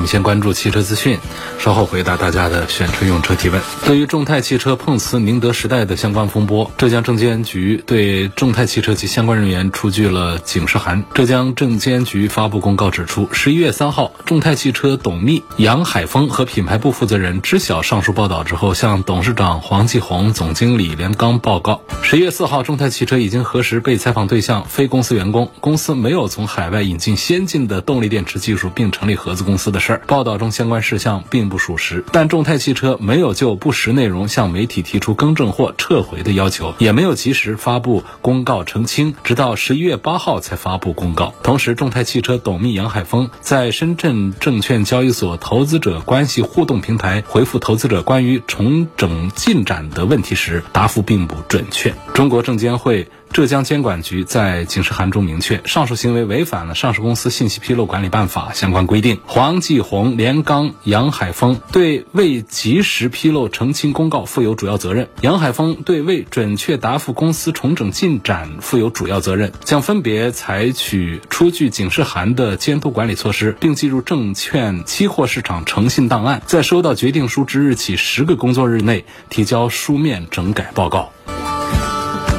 我们先关注汽车资讯，稍后回答大家的选车用车提问。对于众泰汽车碰瓷宁德时代的相关风波，浙江证监局对众泰汽车及相关人员出具了警示函。浙江证监局发布公告指出，十一月三号，众泰汽车董秘杨海峰和品牌部负责人知晓上述报道之后，向董事长黄继红、总经理连刚报告。十一月四号，众泰汽车已经核实被采访对象非公司员工，公司没有从海外引进先进的动力电池技术并成立合资公司的事报道中相关事项并不属实，但众泰汽车没有就不实内容向媒体提出更正或撤回的要求，也没有及时发布公告澄清，直到十一月八号才发布公告。同时，众泰汽车董秘杨海峰在深圳证券交易所投资者关系互动平台回复投资者关于重整进展的问题时，答复并不准确。中国证监会。浙江监管局在警示函中明确，上述行为违反了《上市公司信息披露管理办法》相关规定。黄继红、连刚、杨海峰对未及时披露澄清公告负有主要责任；杨海峰对未准确答复公司重整进展负有主要责任，将分别采取出具警示函的监督管理措施，并记入证券期货市场诚信档案，在收到决定书之日起十个工作日内提交书面整改报告。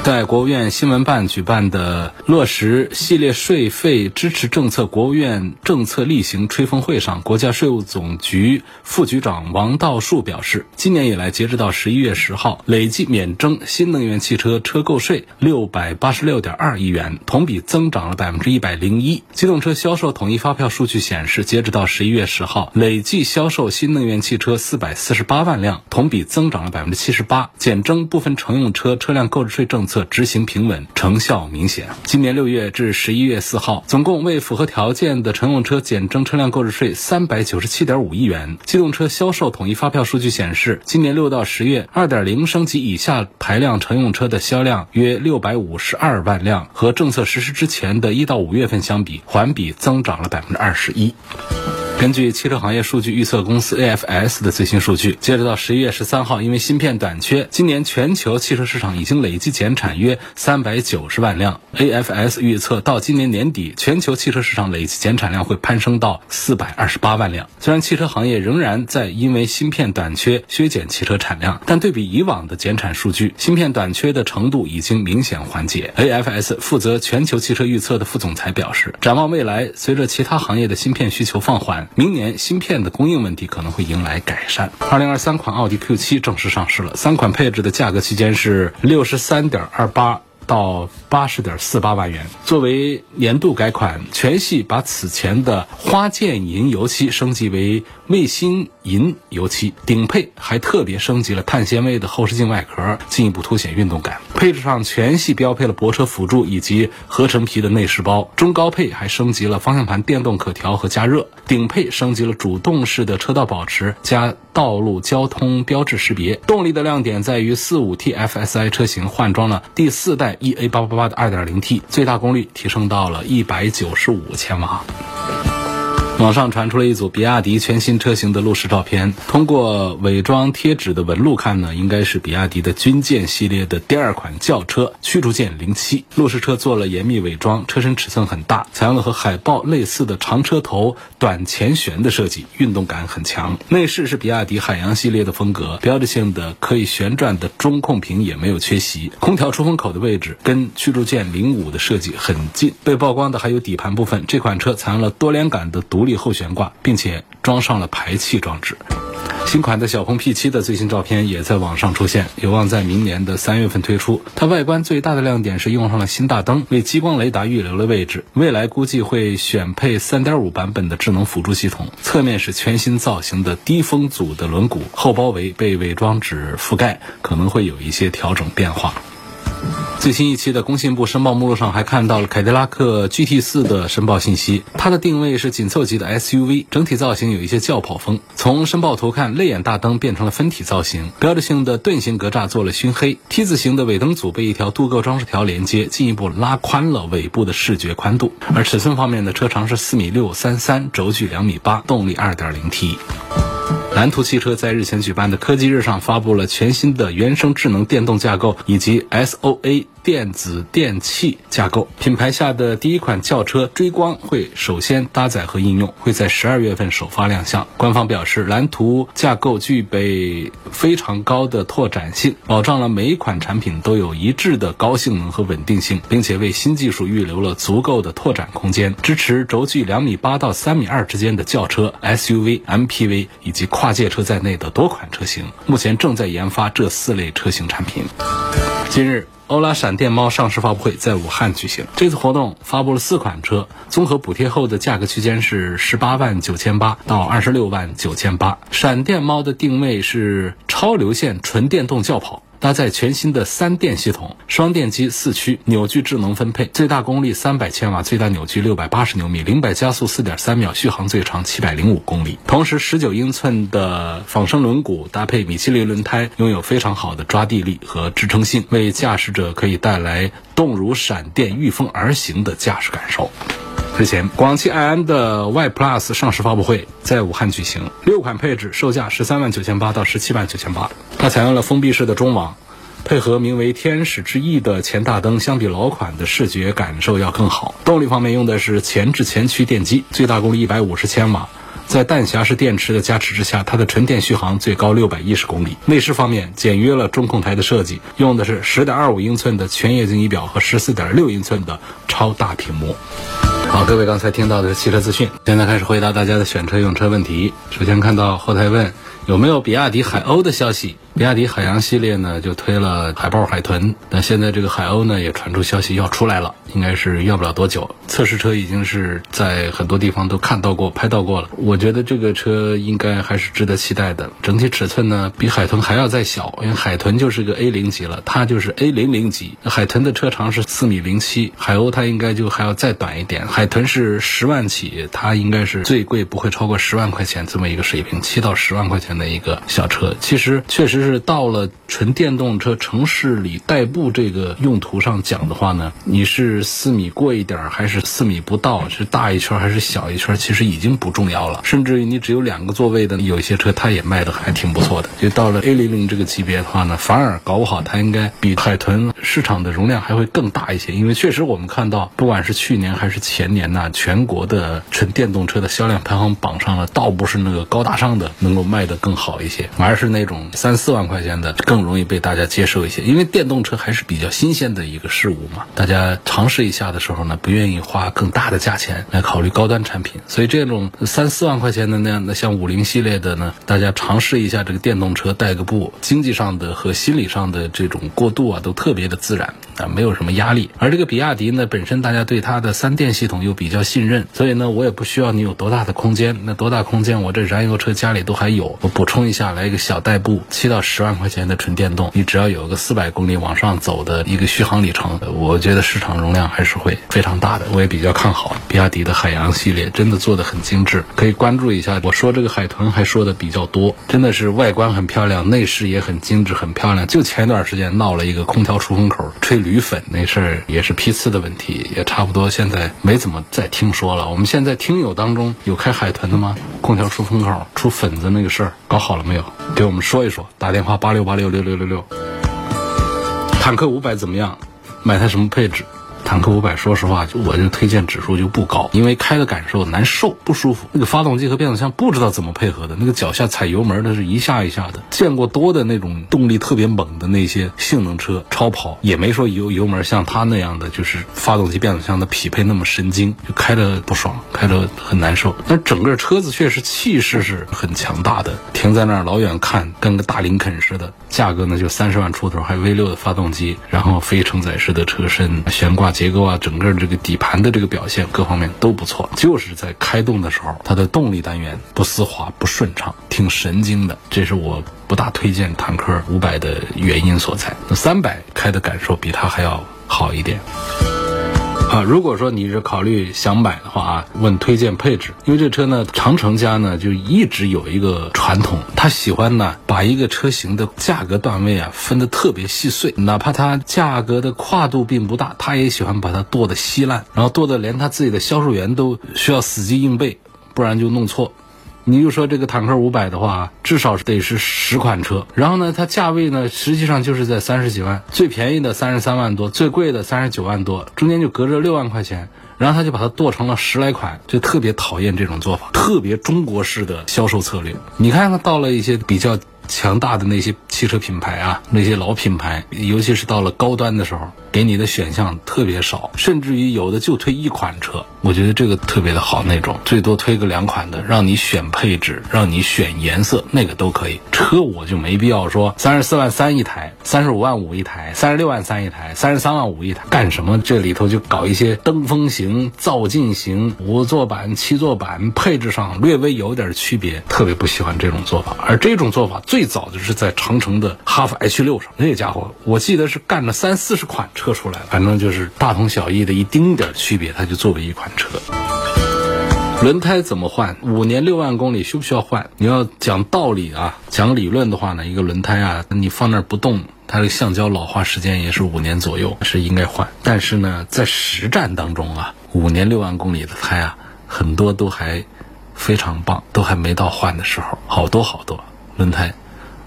在国务院新闻办举办的落实系列税费支持政策国务院政策例行吹风会上，国家税务总局副局长王道树表示，今年以来，截止到十一月十号，累计免征新能源汽车车购税六百八十六点二亿元，同比增长了百分之一百零一。机动车销售统一发票数据显示，截止到十一月十号，累计销售新能源汽车四百四十八万辆，同比增长了百分之七十八。减征部分乘用车车辆购置税政策。策执行平稳，成效明显。今年六月至十一月四号，总共为符合条件的乘用车减征车辆购置税三百九十七点五亿元。机动车销售统一发票数据显示，今年六到十月，二点零升及以下排量乘用车的销量约六百五十二万辆，和政策实施之前的一到五月份相比，环比增长了百分之二十一。根据汽车行业数据预测公司 AFS 的最新数据，截止到十一月十三号，因为芯片短缺，今年全球汽车市场已经累计减产约三百九十万辆。AFS 预测到今年年底，全球汽车市场累计减产量会攀升到四百二十八万辆。虽然汽车行业仍然在因为芯片短缺削减汽车产量，但对比以往的减产数据，芯片短缺的程度已经明显缓解。AFS 负责全球汽车预测的副总裁表示，展望未来，随着其他行业的芯片需求放缓。明年芯片的供应问题可能会迎来改善。二零二三款奥迪 Q 七正式上市了，三款配置的价格区间是六十三点二八到八十点四八万元。作为年度改款，全系把此前的花剑银油漆升级为卫星银油漆，顶配还特别升级了碳纤维的后视镜外壳，进一步凸显运动感。配置上全系标配了泊车辅助以及合成皮的内饰包，中高配还升级了方向盘电动可调和加热，顶配升级了主动式的车道保持加道路交通标志识别。动力的亮点在于四五 T FSI 车型换装了第四代 EA 八八八的二点零 T，最大功率提升到了一百九十五千瓦。网上传出了一组比亚迪全新车型的路试照片，通过伪装贴纸的纹路看呢，应该是比亚迪的军舰系列的第二款轿车驱逐舰零七。路试车做了严密伪装，车身尺寸很大，采用了和海豹类似的长车头、短前悬的设计，运动感很强。内饰是比亚迪海洋系列的风格，标志性的可以旋转的中控屏也没有缺席。空调出风口的位置跟驱逐舰零五的设计很近。被曝光的还有底盘部分，这款车采用了多连杆的独立。后悬挂，并且装上了排气装置。新款的小鹏 P7 的最新照片也在网上出现，有望在明年的三月份推出。它外观最大的亮点是用上了新大灯，为激光雷达预留了位置。未来估计会选配3.5版本的智能辅助系统。侧面是全新造型的低风阻的轮毂，后包围被伪装纸覆盖，可能会有一些调整变化。最新一期的工信部申报目录上还看到了凯迪拉克 GT4 的申报信息，它的定位是紧凑级的 SUV，整体造型有一些轿跑风。从申报图看，泪眼大灯变成了分体造型，标志性的盾形格栅做了熏黑，T 字形的尾灯组被一条镀铬装饰条连接，进一步拉宽了尾部的视觉宽度。而尺寸方面呢，车长是四米六三三，轴距两米八，动力二点零 T。蓝图汽车在日前举办的科技日上发布了全新的原生智能电动架构以及 SOA 电子电器架构。品牌下的第一款轿车追光会首先搭载和应用，会在十二月份首发亮相。官方表示，蓝图架构具备非常高的拓展性，保障了每一款产品都有一致的高性能和稳定性，并且为新技术预留了足够的拓展空间，支持轴距两米八到三米二之间的轿车、SUV、MPV 以及跨界车在内的多款车型。目前正在研发这四类车型产品。近日。欧拉闪电猫上市发布会在武汉举行。这次活动发布了四款车，综合补贴后的价格区间是十八万九千八到二十六万九千八。闪电猫的定位是超流线纯电动轿跑。搭载全新的三电系统，双电机四驱，扭矩智能分配，最大功率三百千瓦，最大扭矩六百八十牛米，零百加速四点三秒，续航最长七百零五公里。同时，十九英寸的仿生轮毂搭配米其林轮胎，拥有非常好的抓地力和支撑性，为驾驶者可以带来动如闪电、御风而行的驾驶感受。日前，广汽埃安的 Y Plus 上市发布会在武汉举行，六款配置，售价十三万九千八到十七万九千八。它采用了封闭式的中网，配合名为“天使之翼”的前大灯，相比老款的视觉感受要更好。动力方面用的是前置前驱电机，最大功率一百五十千瓦，在弹匣式电池的加持之下，它的纯电续航最高六百一十公里。内饰方面简约了中控台的设计，用的是十点二五英寸的全液晶仪表和十四点六英寸的超大屏幕。好，各位刚才听到的是汽车资讯，现在开始回答大家的选车用车问题。首先看到后台问有没有比亚迪海鸥的消息。比亚迪海洋系列呢，就推了海豹、海豚。那现在这个海鸥呢，也传出消息要出来了，应该是要不了多久。测试车已经是在很多地方都看到过、拍到过了。我觉得这个车应该还是值得期待的。整体尺寸呢，比海豚还要再小，因为海豚就是个 A 零级了，它就是 A 零零级。海豚的车长是四米零七，海鸥它应该就还要再短一点。海豚是十万起，它应该是最贵不会超过十万块钱这么一个水平，七到十万块钱的一个小车。其实确实。是到了纯电动车城市里代步这个用途上讲的话呢，你是四米过一点还是四米不到，是大一圈还是小一圈，其实已经不重要了。甚至于你只有两个座位的，有些车它也卖的还挺不错的。就到了 A 零零这个级别的话呢，反而搞不好它应该比海豚市场的容量还会更大一些。因为确实我们看到，不管是去年还是前年呐，全国的纯电动车的销量排行榜上呢，倒不是那个高大上的能够卖的更好一些，而是那种三四。万块钱的更容易被大家接受一些，因为电动车还是比较新鲜的一个事物嘛。大家尝试一下的时候呢，不愿意花更大的价钱来考虑高端产品，所以这种三四万块钱的那样的像五菱系列的呢，大家尝试一下这个电动车带个步，经济上的和心理上的这种过渡啊，都特别的自然啊，没有什么压力。而这个比亚迪呢，本身大家对它的三电系统又比较信任，所以呢，我也不需要你有多大的空间，那多大空间我这燃油车家里都还有，我补充一下来一个小代步，七到。十万块钱的纯电动，你只要有个四百公里往上走的一个续航里程，我觉得市场容量还是会非常大的。我也比较看好比亚迪的海洋系列，真的做的很精致，可以关注一下。我说这个海豚还说的比较多，真的是外观很漂亮，内饰也很精致，很漂亮。就前段时间闹了一个空调出风口吹鱼粉那事儿，也是批次的问题，也差不多现在没怎么再听说了。我们现在听友当中有开海豚的吗？空调出风口出粉子那个事儿搞好了没有？给我们说一说，打电话八六八六六六六六。坦克五百怎么样？买它什么配置？坦克五百，说实话，就我就推荐指数就不高，因为开的感受难受，不舒服。那个发动机和变速箱不知道怎么配合的，那个脚下踩油门的是一下一下的。见过多的那种动力特别猛的那些性能车，超跑也没说油油门像它那样的，就是发动机变速箱的匹配那么神经，就开着不爽，开着很难受。但整个车子确实气势是很强大的，停在那儿老远看跟个大林肯似的。价格呢就三十万出头，还 V 六的发动机，然后非承载式的车身，悬挂。结构啊，整个这个底盘的这个表现各方面都不错，就是在开动的时候，它的动力单元不丝滑、不顺畅，挺神经的。这是我不大推荐坦克五百的原因所在。那三百开的感受比它还要好一点。啊，如果说你是考虑想买的话啊，问推荐配置，因为这车呢，长城家呢就一直有一个传统，他喜欢呢把一个车型的价格段位啊分得特别细碎，哪怕它价格的跨度并不大，他也喜欢把它剁得稀烂，然后剁得连他自己的销售员都需要死记硬背，不然就弄错。你就说这个坦克五百的话，至少得是十款车，然后呢，它价位呢，实际上就是在三十几万，最便宜的三十三万多，最贵的三十九万多，中间就隔着六万块钱，然后他就把它剁成了十来款，就特别讨厌这种做法，特别中国式的销售策略。你看看到了一些比较强大的那些汽车品牌啊，那些老品牌，尤其是到了高端的时候。给你的选项特别少，甚至于有的就推一款车，我觉得这个特别的好那种，最多推个两款的，让你选配置，让你选颜色，那个都可以。车我就没必要说三十四万三一台，三十五万五一台，三十六万三一台，三十三万五一台，干什么？这里头就搞一些登峰型、造进型、五座版、七座版，配置上略微有点区别，特别不喜欢这种做法。而这种做法最最早就是在长城的哈弗 H 六上，那家伙我记得是干了三四十款。车出来了，反正就是大同小异的一丁点区别，它就作为一款车。轮胎怎么换？五年六万公里需不需要换？你要讲道理啊，讲理论的话呢，一个轮胎啊，你放那儿不动，它的橡胶老化时间也是五年左右，是应该换。但是呢，在实战当中啊，五年六万公里的胎啊，很多都还非常棒，都还没到换的时候，好多好多轮胎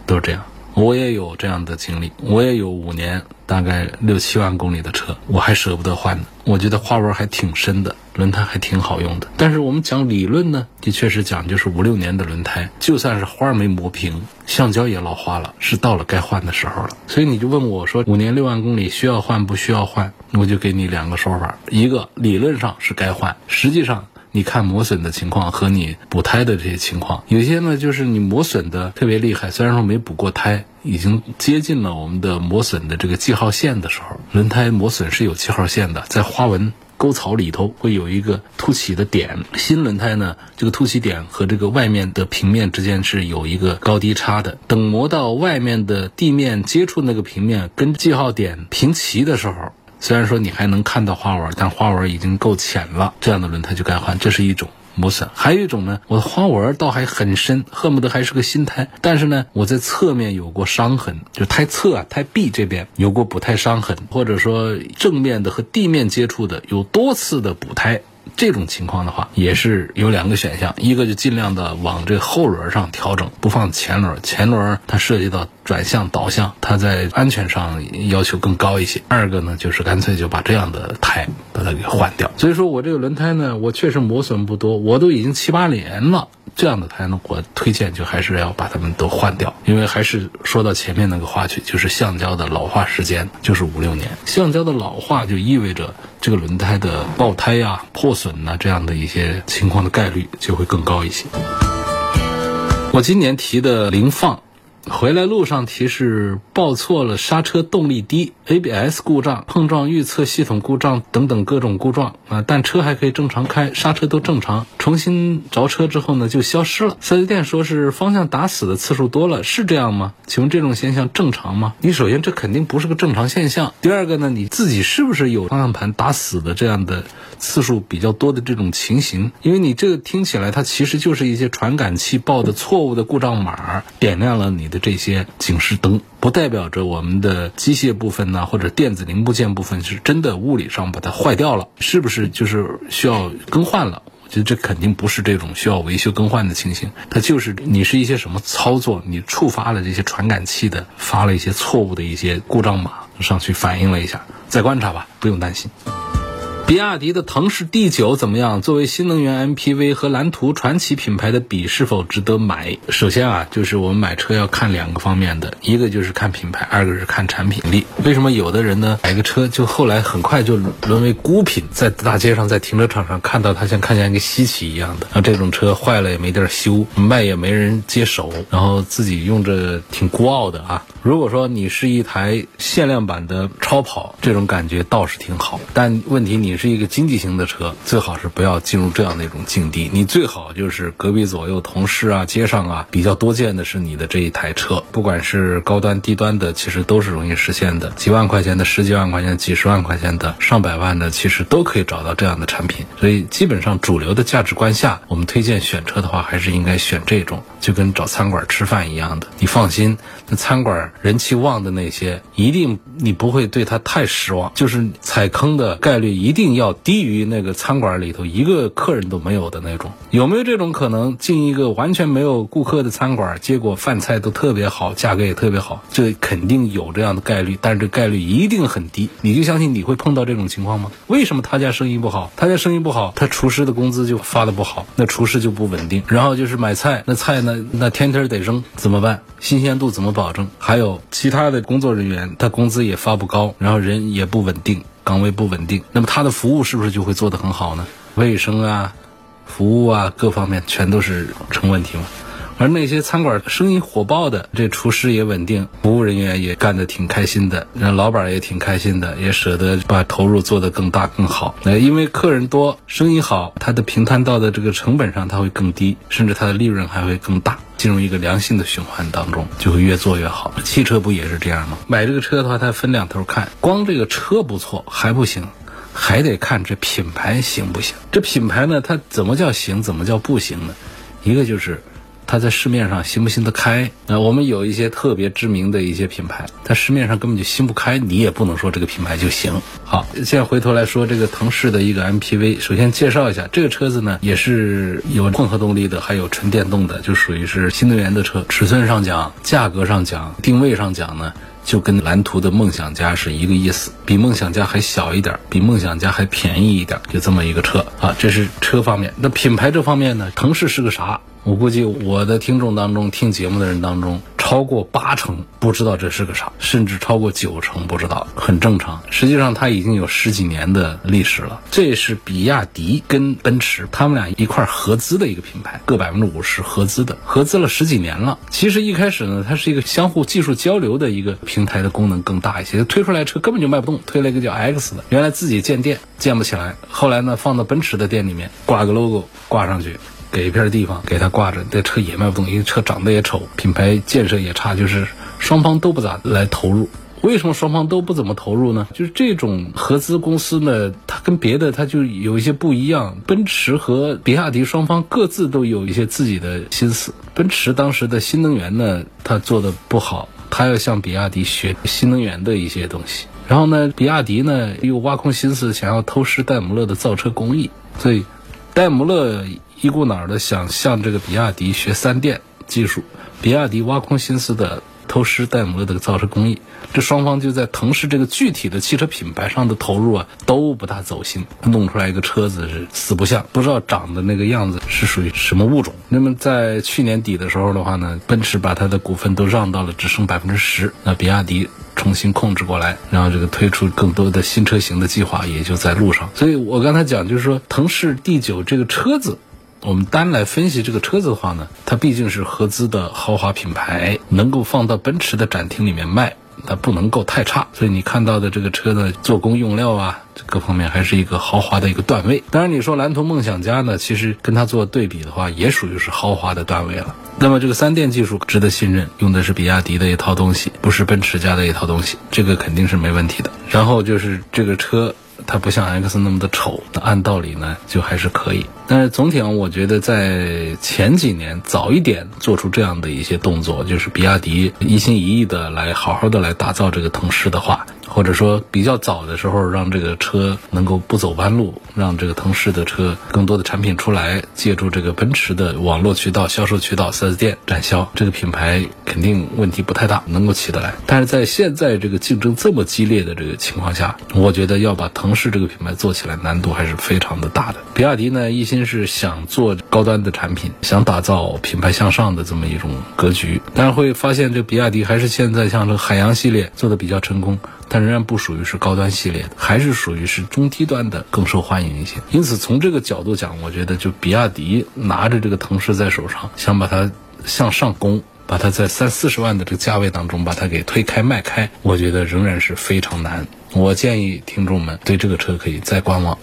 都是这样。我也有这样的经历，我也有五年大概六七万公里的车，我还舍不得换呢。我觉得花纹还挺深的，轮胎还挺好用的。但是我们讲理论呢，的确是讲就是五六年的轮胎，就算是花没磨平，橡胶也老化了，是到了该换的时候了。所以你就问我说，五年六万公里需要换不需要换？我就给你两个说法：一个理论上是该换，实际上。你看磨损的情况和你补胎的这些情况，有些呢就是你磨损的特别厉害，虽然说没补过胎，已经接近了我们的磨损的这个记号线的时候，轮胎磨损是有记号线的，在花纹沟槽里头会有一个凸起的点。新轮胎呢，这个凸起点和这个外面的平面之间是有一个高低差的。等磨到外面的地面接触那个平面跟记号点平齐的时候。虽然说你还能看到花纹，但花纹已经够浅了，这样的轮胎就该换。这是一种磨损，还有一种呢，我的花纹倒还很深，恨不得还是个新胎，但是呢，我在侧面有过伤痕，就胎侧啊、胎壁这边有过补胎伤痕，或者说正面的和地面接触的有多次的补胎。这种情况的话，也是有两个选项，一个就尽量的往这后轮上调整，不放前轮。前轮它涉及到转向、导向，它在安全上要求更高一些。二个呢，就是干脆就把这样的胎把它给换掉。所以说我这个轮胎呢，我确实磨损不多，我都已经七八年了。这样的胎呢，我推荐就还是要把它们都换掉，因为还是说到前面那个话去，就是橡胶的老化时间就是五六年。橡胶的老化就意味着这个轮胎的爆胎呀、破损呐这样的一些情况的概率就会更高一些。我今年提的零放。回来路上提示报错了，刹车动力低，ABS 故障，碰撞预测系统故障等等各种故障啊，但车还可以正常开，刹车都正常。重新着车之后呢，就消失了。四 S 店说是方向打死的次数多了，是这样吗？请问这种现象正常吗？你首先这肯定不是个正常现象。第二个呢，你自己是不是有方向盘打死的这样的次数比较多的这种情形？因为你这个听起来它其实就是一些传感器报的错误的故障码点亮了你。的这些警示灯，不代表着我们的机械部分呢，或者电子零部件部分是真的物理上把它坏掉了，是不是就是需要更换了？我觉得这肯定不是这种需要维修更换的情形，它就是你是一些什么操作，你触发了这些传感器的，发了一些错误的一些故障码上去反映了一下，再观察吧，不用担心。比亚迪的腾势 D9 怎么样？作为新能源 MPV 和蓝图传奇品牌的比，是否值得买？首先啊，就是我们买车要看两个方面的，一个就是看品牌，二个是看产品力。为什么有的人呢买个车就后来很快就沦为孤品，在大街上在停车场上看到它像看见一个稀奇一样的，那这种车坏了也没地儿修，卖也没人接手，然后自己用着挺孤傲的啊。如果说你是一台限量版的超跑，这种感觉倒是挺好，但问题你是一个经济型的车，最好是不要进入这样的一种境地。你最好就是隔壁左右同事啊、街上啊比较多见的是你的这一台车，不管是高端低端的，其实都是容易实现的。几万块钱的、十几万块钱、几十万块钱的、上百万的，其实都可以找到这样的产品。所以基本上主流的价值观下，我们推荐选车的话，还是应该选这种，就跟找餐馆吃饭一样的。你放心，那餐馆。人气旺的那些，一定你不会对他太失望，就是踩坑的概率一定定要低于那个餐馆里头一个客人都没有的那种。有没有这种可能？进一个完全没有顾客的餐馆，结果饭菜都特别好，价格也特别好，这肯定有这样的概率，但是这概率一定很低。你就相信你会碰到这种情况吗？为什么他家生意不好？他家生意不好，他厨师的工资就发的不好，那厨师就不稳定。然后就是买菜，那菜呢，那天天得扔，怎么办？新鲜度怎么保证？还有。其他的工作人员，他工资也发不高，然后人也不稳定，岗位不稳定，那么他的服务是不是就会做得很好呢？卫生啊，服务啊，各方面全都是成问题吗？而那些餐馆生意火爆的，这厨师也稳定，服务人员也干得挺开心的，那老板也挺开心的，也舍得把投入做得更大更好。那因为客人多，生意好，他的平摊到的这个成本上他会更低，甚至他的利润还会更大，进入一个良性的循环当中，就会越做越好。汽车不也是这样吗？买这个车的话，它分两头看，光这个车不错还不行，还得看这品牌行不行。这品牌呢，它怎么叫行，怎么叫不行呢？一个就是。它在市面上行不行得开？那我们有一些特别知名的一些品牌，它市面上根本就行不开，你也不能说这个品牌就行。好，现在回头来说这个腾势的一个 MPV，首先介绍一下这个车子呢，也是有混合动力的，还有纯电动的，就属于是新能源的车。尺寸上讲，价格上讲，定位上讲呢，就跟蓝图的梦想家是一个意思，比梦想家还小一点，比梦想家还便宜一点，就这么一个车啊。这是车方面，那品牌这方面呢，腾势是个啥？我估计我的听众当中听节目的人当中，超过八成不知道这是个啥，甚至超过九成不知道，很正常。实际上它已经有十几年的历史了。这是比亚迪跟奔驰他们俩一块合资的一个品牌，各百分之五十合资的，合资了十几年了。其实一开始呢，它是一个相互技术交流的一个平台的功能更大一些，推出来车根本就卖不动，推了一个叫 X 的，原来自己建店建不起来，后来呢放到奔驰的店里面挂个 logo 挂上去。给一片地方给他挂着，这车也卖不动，因为车长得也丑，品牌建设也差，就是双方都不咋来投入。为什么双方都不怎么投入呢？就是这种合资公司呢，它跟别的它就有一些不一样。奔驰和比亚迪双方各自都有一些自己的心思。奔驰当时的新能源呢，它做的不好，它要向比亚迪学新能源的一些东西。然后呢，比亚迪呢又挖空心思想要偷师戴姆勒的造车工艺，所以戴姆勒。一股脑的想向这个比亚迪学三电技术，比亚迪挖空心思的偷师戴姆勒的造车工艺，这双方就在腾势这个具体的汽车品牌上的投入啊都不大走心，弄出来一个车子是四不像，不知道长的那个样子是属于什么物种。那么在去年底的时候的话呢，奔驰把它的股份都让到了只剩百分之十，那比亚迪。重新控制过来，然后这个推出更多的新车型的计划也就在路上。所以我刚才讲，就是说腾势 D9 这个车子，我们单来分析这个车子的话呢，它毕竟是合资的豪华品牌，能够放到奔驰的展厅里面卖。它不能够太差，所以你看到的这个车的做工用料啊，各方面还是一个豪华的一个段位。当然，你说蓝图梦想家呢，其实跟它做对比的话，也属于是豪华的段位了。那么这个三电技术值得信任，用的是比亚迪的一套东西，不是奔驰家的一套东西，这个肯定是没问题的。然后就是这个车，它不像 X 那么的丑，那按道理呢，就还是可以。但是总体上，我觉得在前几年早一点做出这样的一些动作，就是比亚迪一心一意的来好好的来打造这个腾势的话。或者说比较早的时候，让这个车能够不走弯路，让这个腾势的车更多的产品出来，借助这个奔驰的网络渠道、销售渠道、4S 店展销，这个品牌肯定问题不太大，能够起得来。但是在现在这个竞争这么激烈的这个情况下，我觉得要把腾势这个品牌做起来，难度还是非常的大的。比亚迪呢，一心是想做高端的产品，想打造品牌向上的这么一种格局，但是会发现这比亚迪还是现在像这个海洋系列做的比较成功。但仍然不属于是高端系列，还是属于是中低端的更受欢迎一些。因此，从这个角度讲，我觉得就比亚迪拿着这个腾势在手上，想把它向上攻，把它在三四十万的这个价位当中把它给推开卖开，我觉得仍然是非常难。我建议听众们对这个车可以再观望。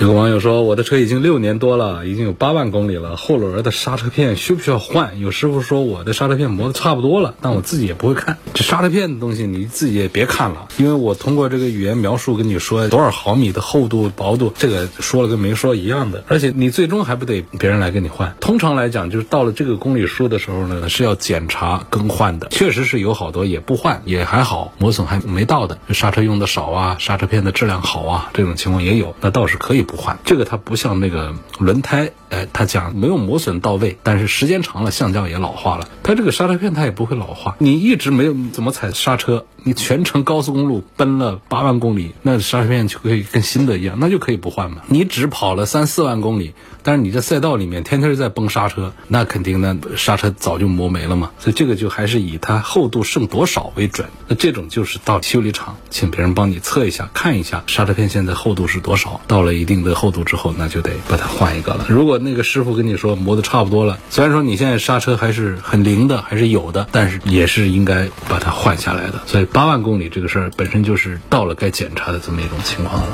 有个网友说，我的车已经六年多了，已经有八万公里了，后轮的刹车片需不需要换？有师傅说我的刹车片磨的差不多了，但我自己也不会看这刹车片的东西，你自己也别看了，因为我通过这个语言描述跟你说多少毫米的厚度、薄度，这个说了跟没说一样的，而且你最终还不得别人来给你换。通常来讲，就是到了这个公里数的时候呢，是要检查更换的，确实是有好多也不换，也还好，磨损还没到的，刹车用的少啊，刹车片的质量好啊，这种情况也有，那倒是可以不。不换这个，它不像那个轮胎，哎，它讲没有磨损到位，但是时间长了，橡胶也老化了。它这个刹车片它也不会老化，你一直没有怎么踩刹车，你全程高速公路奔了八万公里，那刹车片就可以跟新的一样，那就可以不换嘛。你只跑了三四万公里，但是你在赛道里面天天在崩刹车，那肯定那刹车早就磨没了嘛。所以这个就还是以它厚度剩多少为准。那这种就是到修理厂请别人帮你测一下，看一下刹车片现在厚度是多少，到了一定。的厚度之后，那就得把它换一个了。如果那个师傅跟你说磨的差不多了，虽然说你现在刹车还是很灵的，还是有的，但是也是应该把它换下来的。所以八万公里这个事儿本身就是到了该检查的这么一种情况了。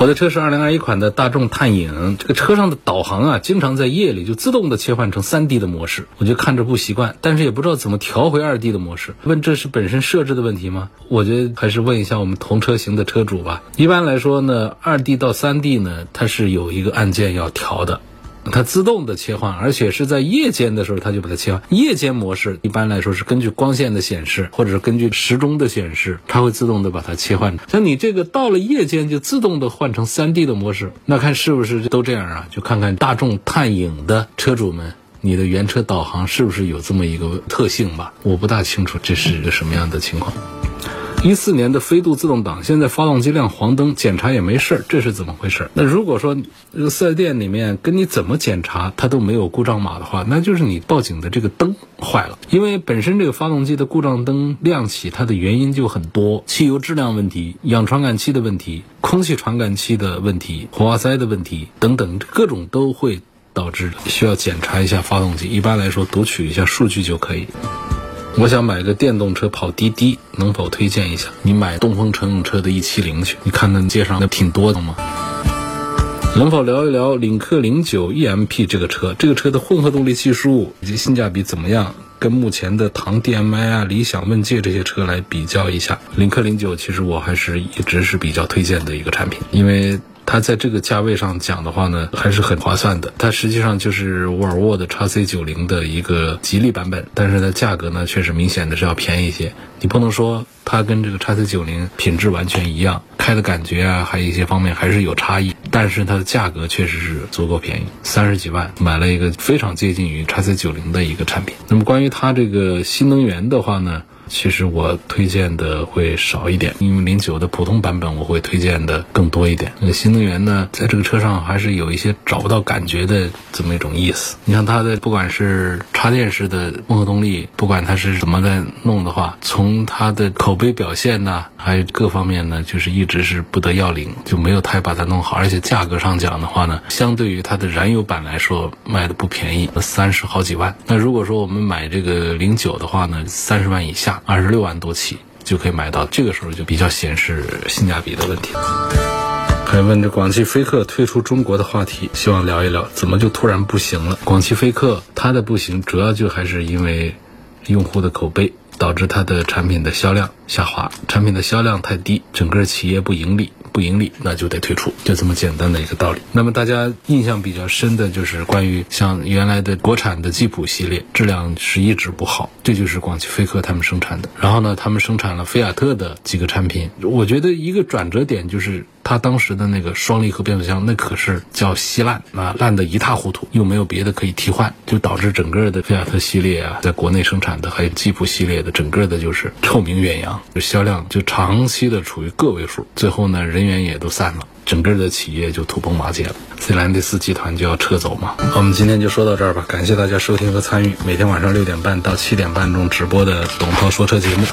我的车是二零二一款的大众探影，这个车上的导航啊，经常在夜里就自动的切换成三 D 的模式，我就看着不习惯，但是也不知道怎么调回二 D 的模式。问这是本身设置的问题吗？我觉得还是问一下我们同车型的车主吧。一般来说呢，二 D 到三 D 呢，它是有一个按键要调的。它自动的切换，而且是在夜间的时候，它就把它切换。夜间模式一般来说是根据光线的显示，或者是根据时钟的显示，它会自动的把它切换。像你这个到了夜间就自动的换成三 D 的模式，那看是不是都这样啊？就看看大众探影的车主们，你的原车导航是不是有这么一个特性吧？我不大清楚这是一个什么样的情况。一四年的飞度自动挡，现在发动机亮黄灯，检查也没事儿，这是怎么回事？那如果说这个四 S 店里面跟你怎么检查，它都没有故障码的话，那就是你报警的这个灯坏了。因为本身这个发动机的故障灯亮起，它的原因就很多：汽油质量问题、氧传感器的问题、空气传感器的问题、火花塞的问题等等，各种都会导致需要检查一下发动机。一般来说，读取一下数据就可以。我想买个电动车跑滴滴，能否推荐一下？你买东风乘用车的 E 七零去，你看那街上那挺多的吗？能否聊一聊领克零九 EMP 这个车？这个车的混合动力系数以及性价比怎么样？跟目前的唐 DM-i 啊、理想问界这些车来比较一下。领克零九其实我还是一直是比较推荐的一个产品，因为。它在这个价位上讲的话呢，还是很划算的。它实际上就是沃尔沃的 x C 九零的一个吉利版本，但是它，价格呢确实明显的是要便宜一些。你不能说它跟这个 x C 九零品质完全一样，开的感觉啊，还有一些方面还是有差异。但是它的价格确实是足够便宜，三十几万买了一个非常接近于 x C 九零的一个产品。那么关于它这个新能源的话呢？其实我推荐的会少一点，因为零九的普通版本我会推荐的更多一点。那新能源呢，在这个车上还是有一些找不到感觉的这么一种意思。你像它的不管是插电式的混合动力，不管它是怎么在弄的话，从它的口碑表现呢，还有各方面呢，就是一直是不得要领，就没有太把它弄好。而且价格上讲的话呢，相对于它的燃油版来说，卖的不便宜，三十好几万。那如果说我们买这个零九的话呢，三十万以下。二十六万多起就可以买到，这个时候就比较显示性价比的问题。还问这广汽菲克退出中国的话题，希望聊一聊怎么就突然不行了？广汽菲克它的不行，主要就还是因为用户的口碑导致它的产品的销量下滑，产品的销量太低，整个企业不盈利。不盈利，那就得退出，就这么简单的一个道理。那么大家印象比较深的就是关于像原来的国产的吉普系列，质量是一直不好，这就是广汽菲克他们生产的。然后呢，他们生产了菲亚特的几个产品，我觉得一个转折点就是他当时的那个双离合变速箱，那可是叫稀烂啊，烂的一塌糊涂，又没有别的可以替换，就导致整个的菲亚特系列啊，在国内生产的还有吉普系列的，整个的就是臭名远扬，销量就长期的处于个位数，最后呢，人员也都散了。整个的企业就土崩瓦解了，斯兰蒂斯集团就要撤走嘛。我们今天就说到这儿吧，感谢大家收听和参与每天晚上六点半到七点半中直播的董涛说车节目。